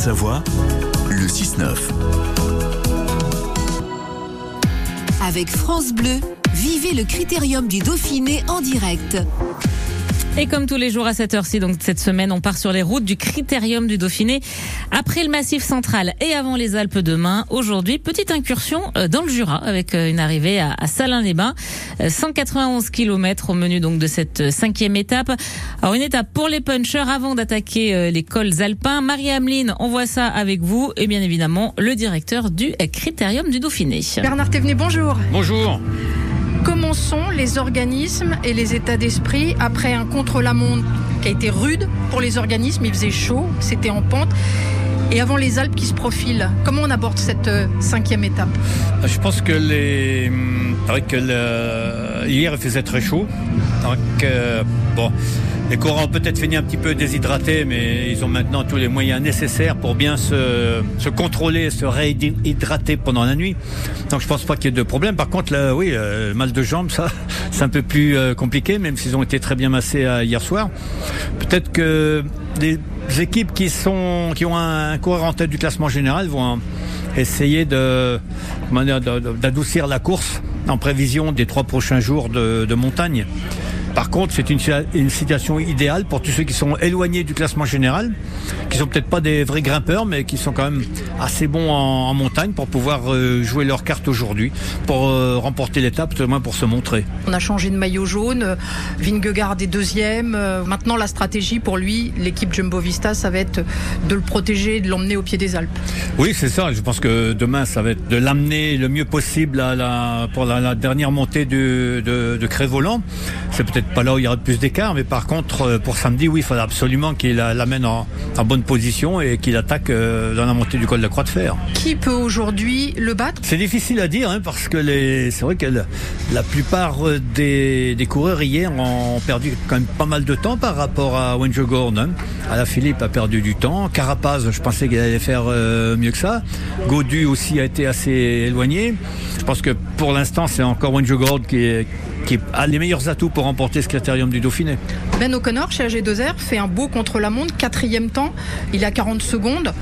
Haute-Savoie, le 6-9. Avec France Bleu, vivez le critérium du Dauphiné en direct. Et comme tous les jours à cette heure-ci, donc cette semaine, on part sur les routes du Critérium du Dauphiné. Après le Massif central et avant les Alpes demain, aujourd'hui, petite incursion euh, dans le Jura avec euh, une arrivée à Salins-les-Bains. 191 euh, km au menu donc de cette cinquième étape. Alors une étape pour les punchers avant d'attaquer les cols alpins. Marie-Ameline, on voit ça avec vous et bien évidemment le directeur du Critérium du Dauphiné. Bernard Thévenet, bonjour. Bonjour. Comment sont les organismes et les états d'esprit après un contre-la-montre qui a été rude pour les organismes Il faisait chaud, c'était en pente. Et avant les Alpes qui se profilent, comment on aborde cette euh, cinquième étape? Je pense que les. Que hier il faisait très chaud. Euh, les courants ont peut-être fini un petit peu déshydratés, mais ils ont maintenant tous les moyens nécessaires pour bien se, contrôler, se réhydrater pendant la nuit. Donc je pense pas qu'il y ait de problème. Par contre, oui, euh, mal de jambes, ça, c'est un peu plus euh, compliqué, même s'ils ont été très bien massés euh, hier soir. Peut-être que les équipes qui ont un, coureur en tête du classement général vont essayer d'adoucir la course en prévision des trois prochains jours de montagne. Par contre, c'est une, situation idéale pour tous ceux qui sont éloignés du classement général, qui sont peut-être pas des vrais grimpeurs, mais qui sont quand même assez bons en, montagne pour pouvoir euh, jouer leur carte aujourd'hui, pour euh, remporter l'étape, tout au moins pour se montrer. On a changé de maillot jaune, Vingegaard est deuxième. Euh, maintenant, la stratégie pour lui, l'équipe Jumbo Vista, ça va être de le protéger, de l'emmener au pied des Alpes. Oui, c'est ça. Je pense que demain, ça va être de l'amener le mieux possible à la, pour la, dernière montée de, de, de Crévolant. C'est peut-être pas là où il y aura plus d'écart, mais par contre, euh, pour samedi, oui, il faudra absolument qu'il l'amène en, bonne position et qu'il attaque euh, dans la montée du col de la Croix de Fer. Qui peut aujourd'hui le battre? C'est difficile à dire, hein, parce que c'est vrai que la, plupart euh, des, coureurs hier ont perdu quand même pas mal de temps par rapport à Wenjo Gordon. À la Philippe a perdu du temps. Carapaz, je pensais qu'il allait faire mieux que ça. Godu aussi a été assez éloigné. Pense que pour l'instant, c'est encore qui est qui a les meilleurs atouts pour remporter ce critérium du Dauphiné. Ben O'Connor chez AG2R fait un beau contre-la-montre, quatrième temps, il a 40 secondes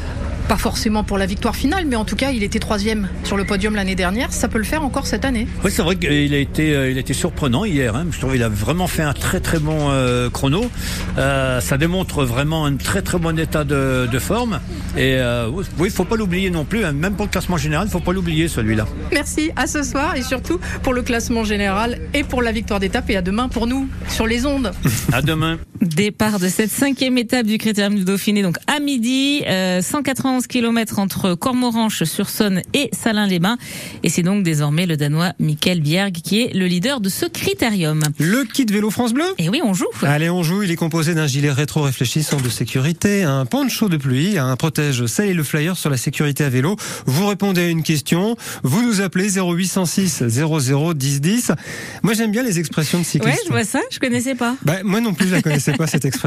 pas forcément pour la victoire finale, mais en tout cas, il était troisième sur le podium l'année dernière. Ça peut le faire encore cette année. Oui, c'est vrai qu'il a été, euh, il a été surprenant hier. Hein. Je trouve qu'il a vraiment fait un très très bon euh, chrono. Euh, ça démontre vraiment un très très bon état de, forme. Et oui, il faut pas l'oublier non plus. Hein. Même pour le classement général, il faut pas l'oublier celui-là. Merci. À ce soir et surtout pour le classement général et pour la victoire d'étape et à demain pour nous sur les ondes. à demain. Départ de cette cinquième étape du Critérium du Dauphiné, donc à midi, 191 km entre Cormoranche-sur-Saône et Salins-les-Bains. Et c'est donc désormais le Danois Michael Bjerg qui est le leader de ce Critérium. Le kit vélo France Bleu Et oui, on joue. Allez, on joue. Il est composé d'un gilet rétro-réfléchissant de sécurité, un poncho de pluie, un protège celle et le flyer sur la sécurité à vélo. Vous répondez à une question, vous nous appelez 0806 00 10 10. Moi, j'aime bien les expressions de cyclistes. Ouais, je vois ça, je connaissais pas. Bah, moi non plus, je la connaissais pas cette expression.